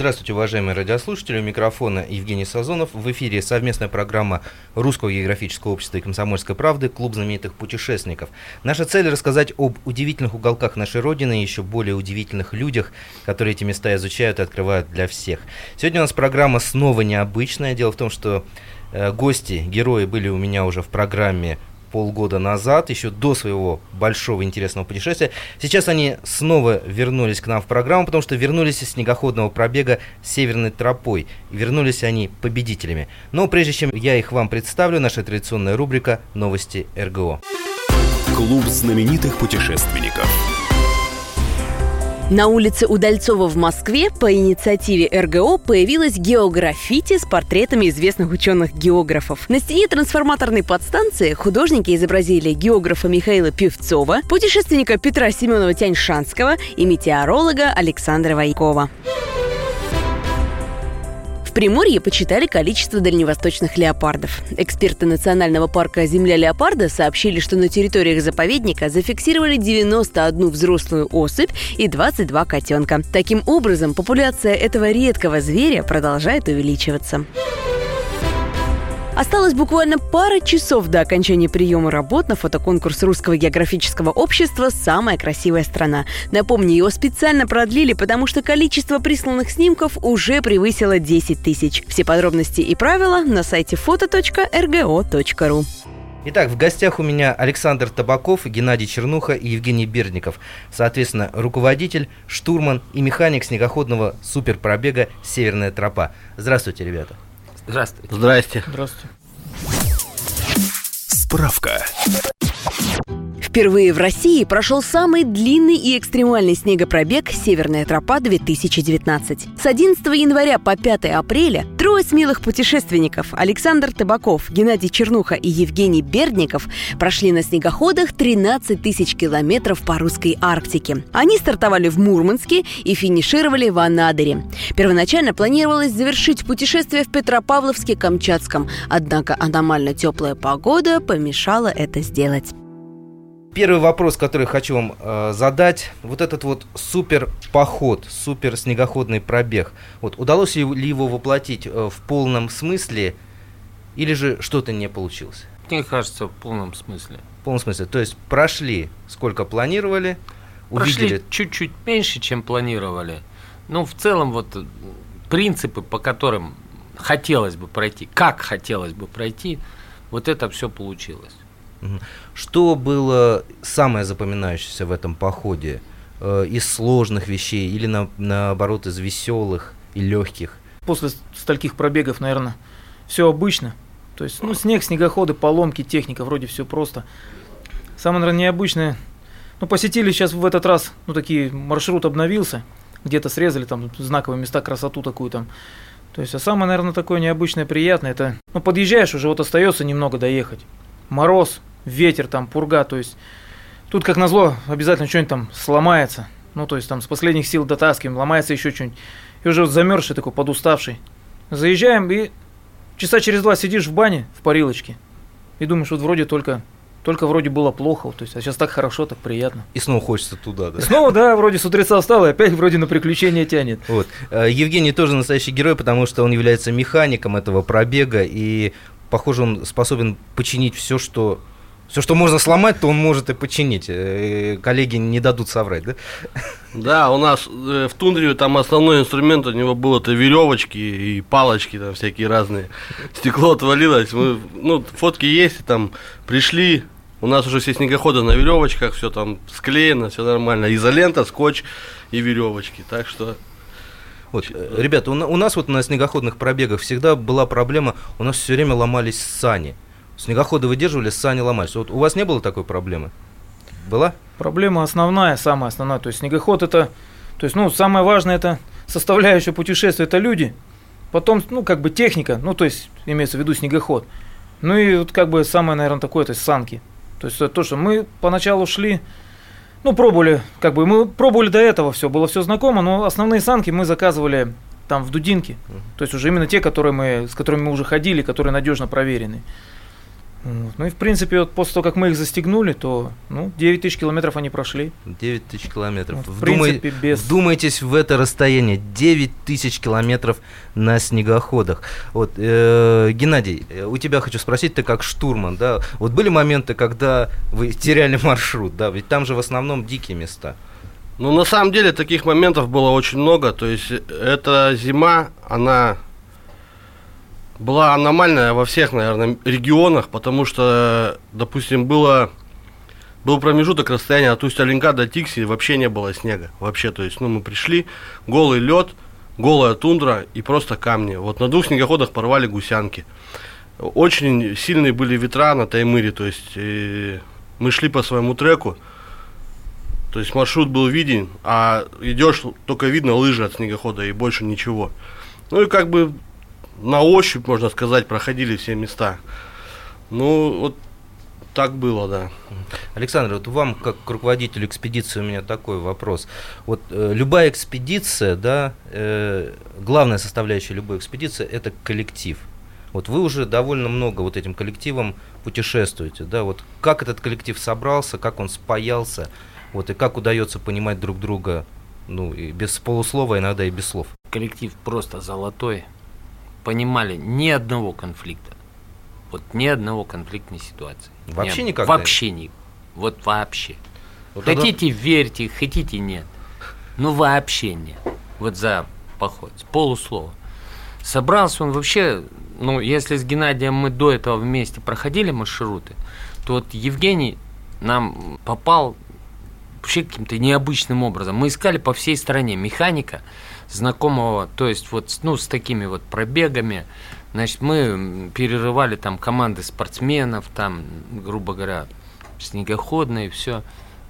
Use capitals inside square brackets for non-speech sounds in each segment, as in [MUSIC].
Здравствуйте, уважаемые радиослушатели. У микрофона Евгений Сазонов. В эфире совместная программа Русского географического общества и комсомольской правды «Клуб знаменитых путешественников». Наша цель – рассказать об удивительных уголках нашей Родины и еще более удивительных людях, которые эти места изучают и открывают для всех. Сегодня у нас программа снова необычная. Дело в том, что э, гости, герои были у меня уже в программе полгода назад, еще до своего большого интересного путешествия. Сейчас они снова вернулись к нам в программу, потому что вернулись из снегоходного пробега северной тропой. Вернулись они победителями. Но прежде чем я их вам представлю, наша традиционная рубрика «Новости РГО». Клуб знаменитых путешественников. На улице Удальцова в Москве по инициативе РГО появилась географити с портретами известных ученых-географов. На стене трансформаторной подстанции художники изобразили географа Михаила Певцова, путешественника Петра Семенова Тяньшанского и метеоролога Александра Вайкова. В Приморье почитали количество дальневосточных леопардов. Эксперты Национального парка «Земля леопарда» сообщили, что на территориях заповедника зафиксировали 91 взрослую особь и 22 котенка. Таким образом, популяция этого редкого зверя продолжает увеличиваться. Осталось буквально пара часов до окончания приема работ на фотоконкурс Русского географического общества «Самая красивая страна». Напомню, его специально продлили, потому что количество присланных снимков уже превысило 10 тысяч. Все подробности и правила на сайте фото.рго.ру. Итак, в гостях у меня Александр Табаков, Геннадий Чернуха и Евгений Бердников. Соответственно, руководитель, штурман и механик снегоходного суперпробега «Северная тропа». Здравствуйте, ребята. Здравствуйте. Здрасте. Здравствуйте. Справка. Впервые в России прошел самый длинный и экстремальный снегопробег «Северная тропа-2019». С 11 января по 5 апреля трое смелых путешественников Александр Табаков, Геннадий Чернуха и Евгений Бердников прошли на снегоходах 13 тысяч километров по русской Арктике. Они стартовали в Мурманске и финишировали в Анадыре. Первоначально планировалось завершить путешествие в Петропавловске-Камчатском, однако аномально теплая погода помешала это сделать. Первый вопрос, который хочу вам э, задать, вот этот вот супер поход, супер снегоходный пробег, вот удалось ли его воплотить э, в полном смысле, или же что-то не получилось? Мне кажется, в полном смысле. В полном смысле, то есть прошли сколько планировали, увидели... Прошли чуть-чуть меньше, чем планировали. Ну, в целом, вот э, принципы, по которым хотелось бы пройти, как хотелось бы пройти, вот это все получилось. Что было самое запоминающееся в этом походе? Э, из сложных вещей или на, наоборот из веселых и легких? После стольких пробегов, наверное, все обычно. То есть, ну, снег, снегоходы, поломки, техника, вроде все просто. Самое, наверное, необычное, ну, посетили сейчас в этот раз, ну, такие, маршрут обновился, где-то срезали там знаковые места, красоту такую там. То есть, а самое, наверное, такое необычное, приятное, это, ну, подъезжаешь, уже вот остается немного доехать. Мороз, ветер, там, пурга, то есть тут, как назло, обязательно что-нибудь там сломается. Ну, то есть там с последних сил дотаскиваем, ломается еще что-нибудь. И уже вот замерзший такой, подуставший. Заезжаем и часа через два сидишь в бане, в парилочке. И думаешь, вот вроде только только вроде было плохо, то есть, а сейчас так хорошо, так приятно. И снова хочется туда, да? И снова, да, вроде с утреца встал, и опять вроде на приключения тянет. Вот. Э, Евгений тоже настоящий герой, потому что он является механиком этого пробега, и, похоже, он способен починить все, что все, что можно сломать, то он может и починить. Э, коллеги не дадут соврать, да? Да, у нас э, в тундре там основной инструмент у него был это веревочки и палочки там всякие разные. Стекло отвалилось. Мы, ну, фотки есть, там пришли. У нас уже все снегоходы на веревочках, все там склеено, все нормально. Изолента, скотч и веревочки. Так что вот, э, ребята, у, у нас вот на снегоходных пробегах всегда была проблема, у нас все время ломались сани. Снегоходы выдерживали, сани ломались. Вот у вас не было такой проблемы? Была? Проблема основная, самая основная. То есть снегоход это, то есть, ну, самое важное это составляющая путешествия это люди. Потом, ну, как бы техника, ну, то есть, имеется в виду снегоход. Ну и вот как бы самое, наверное, такое, то есть санки. То есть то, что мы поначалу шли, ну, пробовали, как бы мы пробовали до этого все, было все знакомо, но основные санки мы заказывали там в Дудинке. То есть уже именно те, которые мы, с которыми мы уже ходили, которые надежно проверены. Ну и в принципе, вот после того, как мы их застегнули, то ну, 9 тысяч километров они прошли. 9 тысяч километров. Вот, в Вдумай- принципе, без- Вдумайтесь в это расстояние. 9 тысяч километров на снегоходах. Вот, э, Геннадий, э, у тебя хочу спросить, ты как штурман, да? Вот были моменты, когда вы теряли маршрут, да? Ведь там же в основном дикие места. Ну, на самом деле, таких моментов было очень много. То есть, э, эта зима, она была аномальная во всех, наверное, регионах, потому что, допустим, было, был промежуток расстояния от Усть-Оленка до Тикси, вообще не было снега. Вообще, то есть, ну, мы пришли, голый лед, голая тундра и просто камни. Вот на двух снегоходах порвали гусянки. Очень сильные были ветра на Таймыре, то есть, мы шли по своему треку, то есть маршрут был виден, а идешь, только видно лыжи от снегохода и больше ничего. Ну и как бы на ощупь, можно сказать, проходили все места. Ну, вот так было, да. Александр, вот вам, как к руководителю экспедиции, у меня такой вопрос. Вот э, любая экспедиция, да, э, главная составляющая любой экспедиции – это коллектив. Вот вы уже довольно много вот этим коллективом путешествуете, да, вот как этот коллектив собрался, как он спаялся, вот и как удается понимать друг друга, ну, и без полуслова, иногда и без слов. Коллектив просто золотой. Понимали ни одного конфликта. Вот ни одного конфликтной ситуации. Вообще Не- никогда? Вообще не. Вот вообще. Вот тогда- хотите верьте, хотите нет. Ну вообще нет. Вот за поход. С полуслова. Собрался он вообще, ну, если с Геннадием мы до этого вместе проходили маршруты, то вот Евгений нам попал вообще каким-то необычным образом. Мы искали по всей стране механика, знакомого, то есть вот ну, с такими вот пробегами. Значит, мы перерывали там команды спортсменов, там, грубо говоря, снегоходные, все.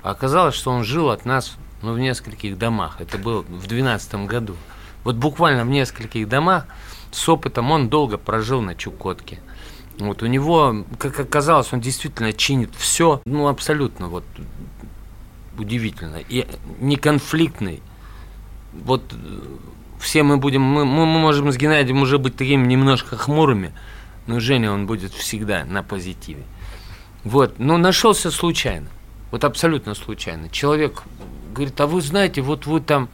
А оказалось, что он жил от нас ну, в нескольких домах. Это было в 2012 году. Вот буквально в нескольких домах с опытом он долго прожил на Чукотке. Вот у него, как оказалось, он действительно чинит все, ну абсолютно вот удивительно и не конфликтный. Вот э, все мы будем, мы, мы можем с Геннадием уже быть такими немножко хмурыми, но Женя он будет всегда на позитиве. Вот, но нашелся случайно, вот абсолютно случайно. Человек говорит, а вы знаете, вот вы там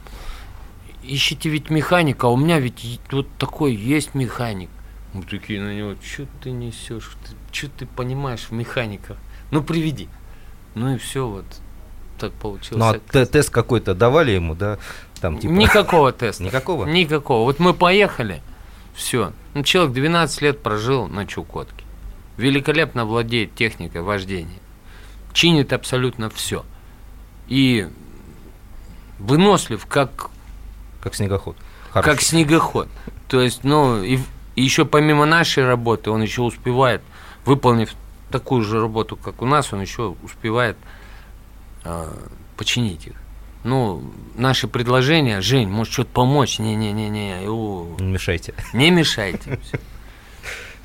ищете ведь механика, а у меня ведь вот такой есть механик. Мы такие на него, что ты несешь, что ты понимаешь в механиках? Ну приведи. Ну и все вот так получилось. Ну, а те- тест какой-то давали ему, да? Там, типа... Никакого теста. Никакого? Никакого. Вот мы поехали, все. Ну, человек 12 лет прожил на Чукотке. Великолепно владеет техникой вождения. Чинит абсолютно все. И вынослив, как, Как снегоход. как Хороший. снегоход. То есть, ну, и, и еще помимо нашей работы, он еще успевает, выполнив такую же работу, как у нас, он еще успевает починить их. Ну, наши предложения, Жень, может что-то помочь? Не-не-не-не, Не мешайте. не мешайте.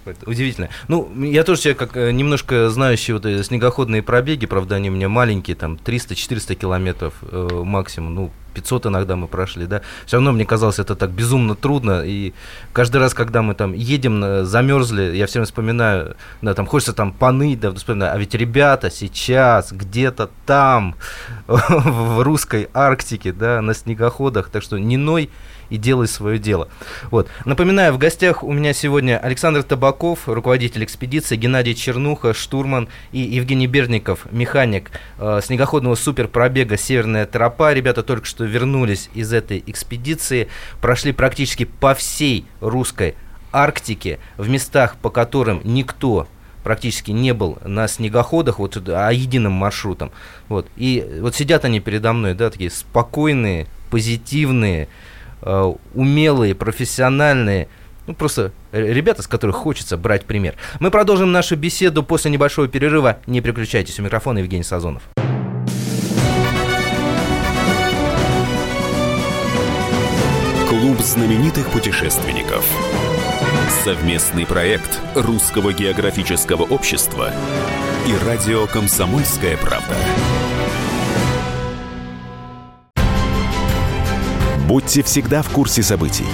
[LAUGHS] Удивительно. Ну, я тоже человек, как э, немножко знающий вот снегоходные пробеги, правда, они у меня маленькие, там 300-400 километров э, максимум, ну, 500 иногда мы прошли, да. Все равно мне казалось это так безумно трудно, и каждый раз, когда мы там едем, э, замерзли, я все время вспоминаю, да, там хочется там поныть, да, вспоминаю, а ведь ребята сейчас где-то там, [LAUGHS] в русской Арктике, да, на снегоходах, так что не ной и делай свое дело. Вот. Напоминаю, в гостях у меня сегодня Александр Табаков, руководитель экспедиции, Геннадий Чернуха, штурман и Евгений Берников, механик э, снегоходного суперпробега «Северная тропа». Ребята только что вернулись из этой экспедиции, прошли практически по всей русской Арктике, в местах, по которым никто практически не был на снегоходах, вот, а единым маршрутом. Вот. И вот сидят они передо мной, да, такие спокойные, позитивные, э, умелые, профессиональные, ну, просто ребята, с которых хочется брать пример. Мы продолжим нашу беседу после небольшого перерыва. Не переключайтесь. У микрофона Евгений Сазонов. Клуб знаменитых путешественников. Совместный проект Русского географического общества и радио «Комсомольская правда». Будьте всегда в курсе событий.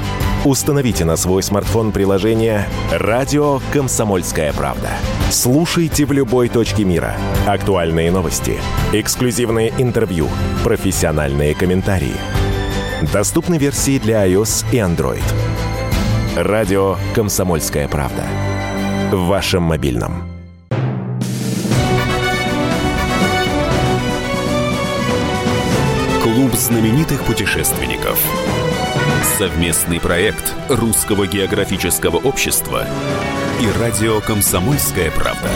Установите на свой смартфон приложение «Радио Комсомольская правда». Слушайте в любой точке мира. Актуальные новости, эксклюзивные интервью, профессиональные комментарии. Доступны версии для iOS и Android. «Радио Комсомольская правда». В вашем мобильном. Клуб знаменитых путешественников. Совместный проект Русского географического общества и радио «Комсомольская правда».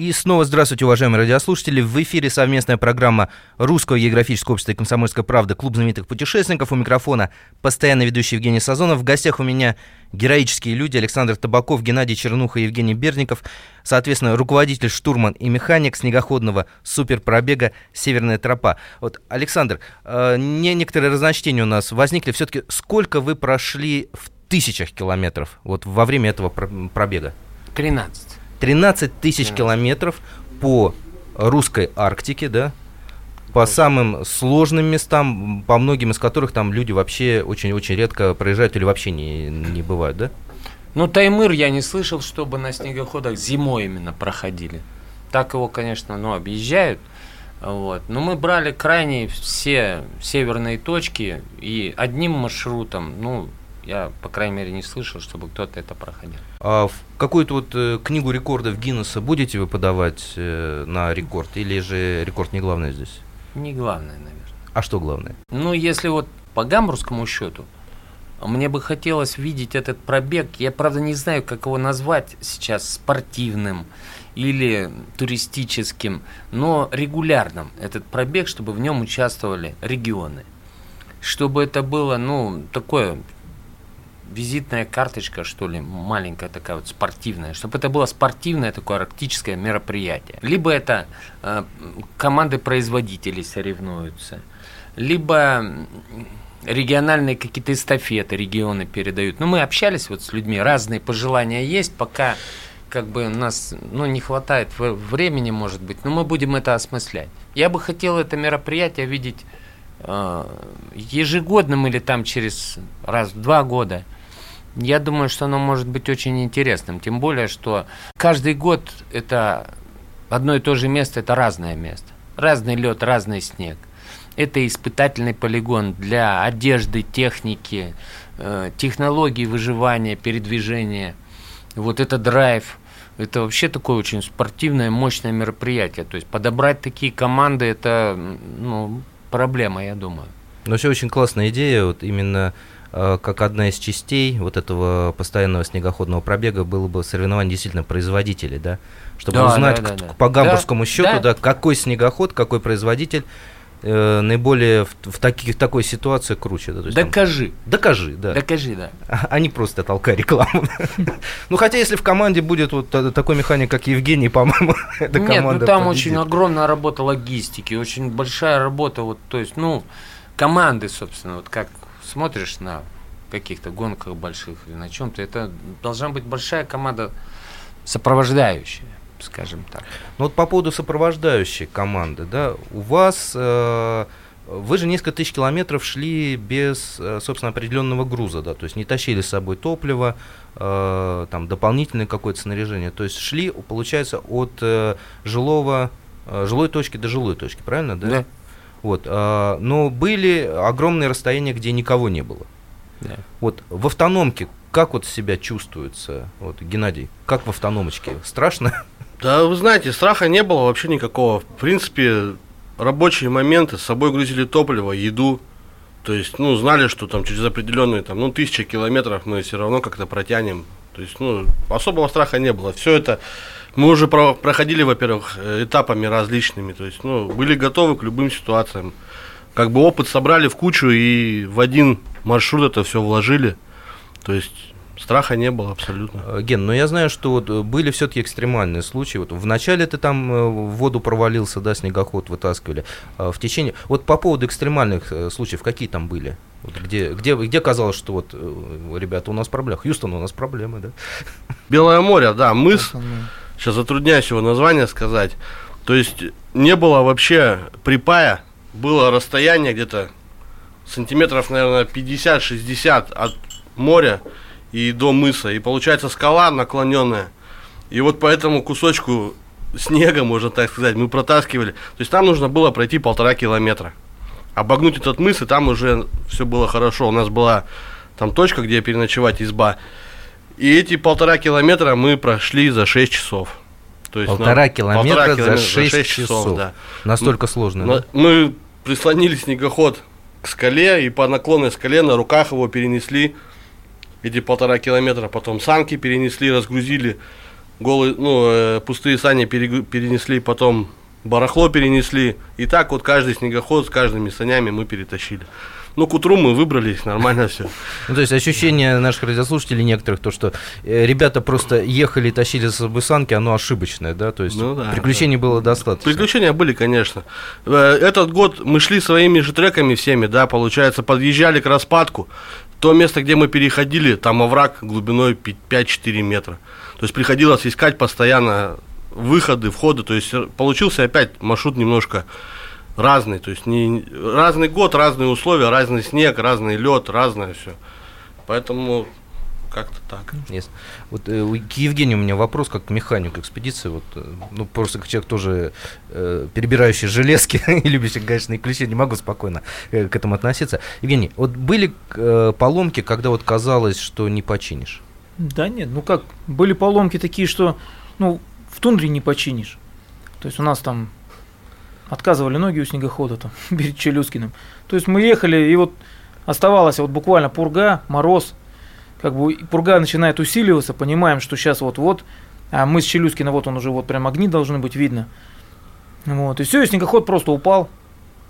И снова здравствуйте, уважаемые радиослушатели. В эфире совместная программа Русского географического общества и комсомольской правды «Клуб знаменитых путешественников». У микрофона постоянно ведущий Евгений Сазонов. В гостях у меня героические люди Александр Табаков, Геннадий Чернуха и Евгений Берников. Соответственно, руководитель, штурман и механик снегоходного суперпробега «Северная тропа». Вот, Александр, э, не некоторые разночтения у нас возникли. Все-таки сколько вы прошли в тысячах километров вот во время этого пробега? 13. 13 тысяч километров по русской Арктике, да, по самым сложным местам, по многим из которых там люди вообще очень-очень редко проезжают или вообще не, не бывают, да? Ну, Таймыр я не слышал, чтобы на снегоходах зимой именно проходили. Так его, конечно, ну, объезжают. Вот. Но мы брали крайне все северные точки и одним маршрутом, ну, я, по крайней мере, не слышал, чтобы кто-то это проходил. А в какую-то вот э, книгу рекордов Гиннесса будете вы подавать э, на рекорд? Или же рекорд не главное здесь? Не главное, наверное. А что главное? Ну, если вот по гамбургскому счету, мне бы хотелось видеть этот пробег. Я, правда, не знаю, как его назвать сейчас, спортивным или туристическим, но регулярным. Этот пробег, чтобы в нем участвовали регионы. Чтобы это было, ну, такое визитная карточка, что ли, маленькая такая вот спортивная, чтобы это было спортивное такое арктическое мероприятие. Либо это э, команды производителей соревнуются, либо региональные какие-то эстафеты регионы передают. Ну, мы общались вот с людьми, разные пожелания есть, пока как бы у нас ну, не хватает времени, может быть, но мы будем это осмыслять. Я бы хотел это мероприятие видеть э, ежегодным или там через раз в два года – я думаю, что оно может быть очень интересным. Тем более, что каждый год это одно и то же место, это разное место. Разный лед, разный снег. Это испытательный полигон для одежды, техники, э, технологий выживания, передвижения. Вот это драйв. Это вообще такое очень спортивное, мощное мероприятие. То есть подобрать такие команды, это ну, проблема, я думаю. Но все очень классная идея, вот именно как одна из частей вот этого постоянного снегоходного пробега было бы соревнование действительно производителей, да, чтобы да, узнать да, да, да. по гамбургскому да, счету, да. да, какой снегоход, какой производитель э, наиболее в, в, таких, в такой ситуации круче. Да, есть, докажи. Там, докажи, да. Докажи, да. А не просто толкай рекламу. [LAUGHS] Ну, хотя, если в команде будет вот такой механик, как Евгений, по-моему, [LAUGHS] эта команда Нет, ну там очень огромная работа логистики, очень большая работа, вот, то есть, ну, команды, собственно, вот как смотришь на каких-то гонках больших или на чем-то, это должна быть большая команда сопровождающая, скажем так. Ну вот по поводу сопровождающей команды, да, у вас э, вы же несколько тысяч километров шли без, э, собственно, определенного груза, да, то есть не тащили с собой топливо, э, там дополнительное какое-то снаряжение, то есть шли, получается, от э, жилого, э, жилой точки до жилой точки, правильно, да? Да. Вот, э, но были огромные расстояния, где никого не было. Да. Вот в автономке как вот себя чувствуется, вот, Геннадий, как в автономочке? Страшно? [LAUGHS] Да, вы знаете, страха не было вообще никакого. В принципе, рабочие моменты, с собой грузили топливо, еду. То есть, ну, знали, что там через определенные, там, ну, тысячи километров мы все равно как-то протянем. То есть, ну, особого страха не было. Все это мы уже про проходили, во-первых, э, этапами различными, то есть, ну, были готовы к любым ситуациям. Как бы опыт собрали в кучу и в один маршрут это все вложили. То есть страха не было абсолютно. Э, Ген, но я знаю, что вот были все-таки экстремальные случаи. Вот вначале ты там э, в воду провалился, да, снегоход вытаскивали. А в течение. Вот по поводу экстремальных случаев, какие там были? Вот где, где, где казалось, что вот, ребята, у нас проблемы? Хьюстон, у нас проблемы, да? Белое море, да, мыс сейчас затрудняюсь его название сказать. То есть не было вообще припая, было расстояние где-то сантиметров, наверное, 50-60 от моря и до мыса. И получается скала наклоненная. И вот по этому кусочку снега, можно так сказать, мы протаскивали. То есть там нужно было пройти полтора километра. Обогнуть этот мыс, и там уже все было хорошо. У нас была там точка, где переночевать, изба. И эти полтора километра мы прошли за 6 часов. То есть полтора, нам, километра полтора километра за 6, за 6 часов. часов да. Настолько сложно. Но, да? Мы прислонили снегоход к скале и по наклонной скале на руках его перенесли эти полтора километра. Потом санки перенесли, разгрузили голые, ну, э, пустые сани перенесли, потом барахло перенесли. И так вот каждый снегоход с каждыми санями мы перетащили. Ну, к утру мы выбрались, нормально все. Ну, то есть ощущение наших радиослушателей некоторых, то, что э, ребята просто ехали и тащили с собой санки, оно ошибочное, да? То есть ну, да, приключений да. было достаточно. Приключения были, конечно. Э, этот год мы шли своими же треками всеми, да, получается, подъезжали к распадку. То место, где мы переходили, там овраг глубиной 5-4 метра. То есть приходилось искать постоянно выходы, входы. То есть получился опять маршрут немножко разный. То есть не, разный год, разные условия, разный снег, разный лед, разное все. Поэтому как-то так. Yes. Вот э, к Евгению у меня вопрос, как к механику экспедиции. Вот, э, ну, просто как человек тоже э, перебирающий железки [LAUGHS] и любящий гаечные ключи, не могу спокойно э, к этому относиться. Евгений, вот были э, поломки, когда вот казалось, что не починишь? Да нет, ну как, были поломки такие, что ну, в тундре не починишь. То есть у нас там отказывали ноги у снегохода там, [LAUGHS] перед Челюскиным. То есть мы ехали, и вот оставалась вот буквально пурга, мороз, как бы пурга начинает усиливаться, понимаем, что сейчас вот-вот, а мы с Челюскина, вот он уже вот прям огни должны быть видно. Вот, и все, и снегоход просто упал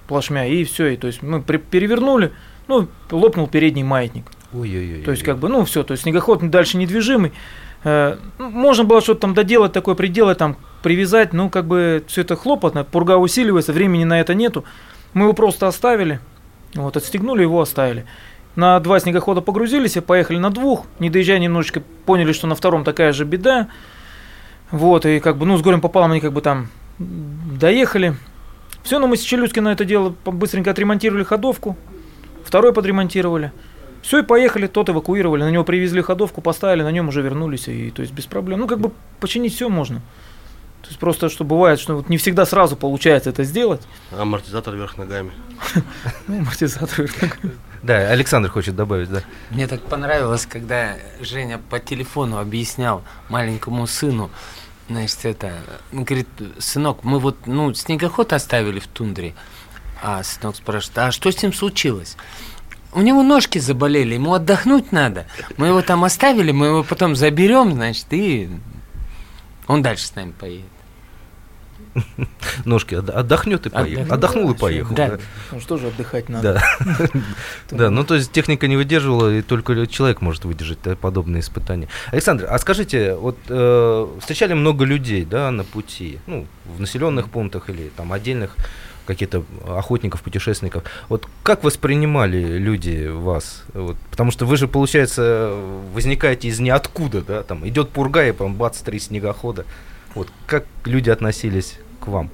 плашмя, и все, и то есть мы перевернули, ну, лопнул передний маятник. Ой-ой-ой. То есть, как бы, ну, все, то есть снегоход дальше недвижимый. Э, можно было что-то там доделать, такое приделать, там, привязать, ну, как бы, все это хлопотно, пурга усиливается, времени на это нету. Мы его просто оставили, вот, отстегнули его, оставили. На два снегохода погрузились и поехали на двух, не доезжая немножечко, поняли, что на втором такая же беда. Вот, и как бы, ну, с горем пополам они как бы там доехали. Все, но мы с Челюскина это дело быстренько отремонтировали ходовку, второй подремонтировали. Все, и поехали, тот эвакуировали, на него привезли ходовку, поставили, на нем уже вернулись, и то есть без проблем. Ну, как бы починить все можно. То есть просто, что бывает, что вот не всегда сразу получается это сделать. Амортизатор вверх ногами. [LAUGHS] Ну, амортизатор вверх ногами. Да, Александр хочет добавить, да. Мне так понравилось, когда Женя по телефону объяснял маленькому сыну, значит, это, он говорит, сынок, мы вот, ну, снегоход оставили в тундре, а сынок спрашивает, а что с ним случилось? у него ножки заболели, ему отдохнуть надо. Мы его там оставили, мы его потом заберем, значит, и он дальше с нами поедет. [LAUGHS] Ножки отдохнет и поехал. Отдохнул и поехал. Да. Ну что же отдыхать надо. Да. [LAUGHS] да, ну то есть техника не выдерживала, и только человек может выдержать подобные испытания. Александр, а скажите, вот э, встречали много людей, да, на пути, ну, в населенных пунктах или там отдельных каких-то охотников, путешественников. Вот как воспринимали люди вас? Вот, потому что вы же, получается, возникаете из ниоткуда, да? Там идет пурга, и там бац, три снегохода. Вот как люди относились к вам?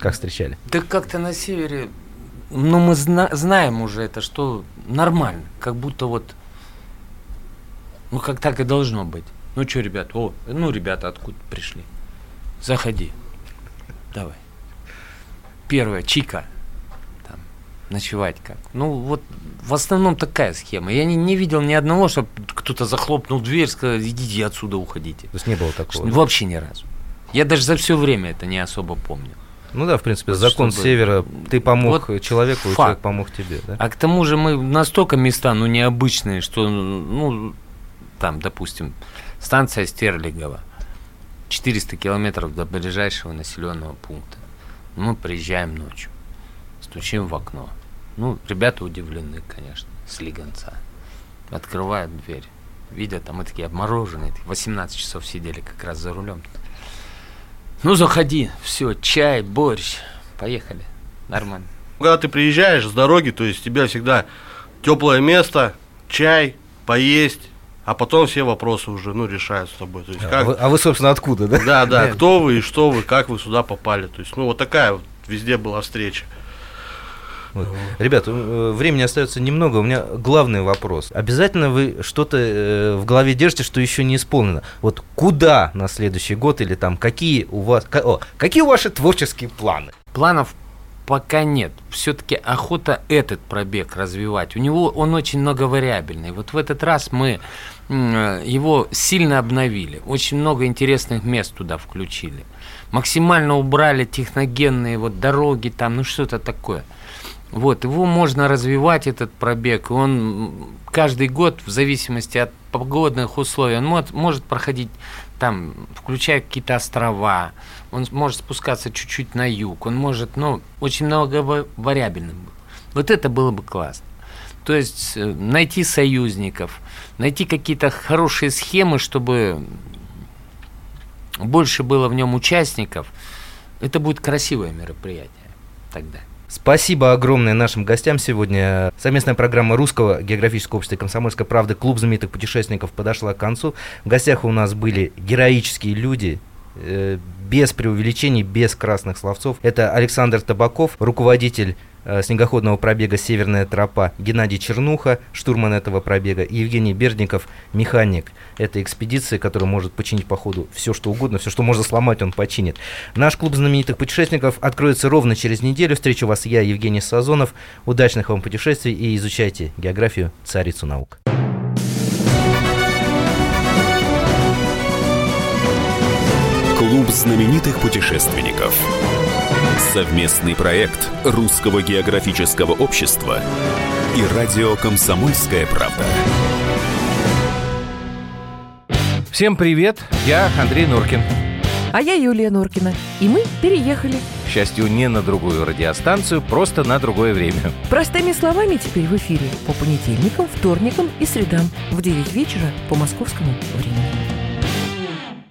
Как встречали? Да как-то на севере, ну мы зна- знаем уже это, что нормально, как будто вот, ну как так и должно быть. Ну что, ребят, о, ну ребята откуда пришли? Заходи, давай первое, чика, там, ночевать как. Ну, вот в основном такая схема. Я не, не видел ни одного, чтобы кто-то захлопнул дверь, сказал, идите отсюда, уходите. То есть не было такого? Вообще ни разу. Я даже за все время это не особо помню. Ну да, в принципе, вот закон чтобы... севера, ты помог вот человеку, факт. человек помог тебе, да? А к тому же мы настолько места, ну, необычные, что, ну, там, допустим, станция Стерлигова, 400 километров до ближайшего населенного пункта. Мы приезжаем ночью, стучим в окно. Ну, ребята удивлены, конечно, с Лиганца. Открывают дверь. Видят, там мы такие обмороженные. 18 часов сидели как раз за рулем. Ну, заходи, все, чай, борщ. Поехали. Нормально. Когда ты приезжаешь с дороги, то есть тебя всегда теплое место, чай, поесть, а потом все вопросы уже, ну, решают с тобой. То есть, а, как... вы, а вы, собственно, откуда, да? Да, да, кто вы и что вы, как вы сюда попали. То есть, ну, вот такая вот везде была встреча. Вот. Ребят, э, времени остается немного. У меня главный вопрос. Обязательно вы что-то э, в голове держите, что еще не исполнено. Вот куда на следующий год или там какие у вас, о, какие ваши творческие планы? Планов пока нет. Все-таки охота этот пробег развивать. У него он очень многовариабельный. Вот в этот раз мы его сильно обновили. Очень много интересных мест туда включили. Максимально убрали техногенные вот дороги там, ну что-то такое. Вот, его можно развивать, этот пробег. Он каждый год, в зависимости от погодных условий, он может, может проходить там, включая какие-то острова, он может спускаться чуть-чуть на юг, он может, ну, очень много вариабельным. Вот это было бы классно. То есть э, найти союзников, найти какие-то хорошие схемы, чтобы больше было в нем участников, это будет красивое мероприятие тогда. Спасибо огромное нашим гостям сегодня. Совместная программа Русского географического общества и комсомольской правды «Клуб знаменитых путешественников» подошла к концу. В гостях у нас были героические люди, э, без преувеличений, без красных словцов. Это Александр Табаков, руководитель Э, снегоходного пробега «Северная тропа» Геннадий Чернуха, штурман этого пробега, и Евгений Бердников, механик этой экспедиции, который может починить по ходу все, что угодно, все, что можно сломать, он починит. Наш клуб знаменитых путешественников откроется ровно через неделю. Встречу вас я, Евгений Сазонов. Удачных вам путешествий и изучайте географию царицу наук. Клуб знаменитых путешественников. Совместный проект Русского географического общества и радио «Комсомольская правда». Всем привет, я Андрей Норкин. А я Юлия Норкина. И мы переехали. К счастью, не на другую радиостанцию, просто на другое время. Простыми словами теперь в эфире по понедельникам, вторникам и средам в 9 вечера по московскому времени.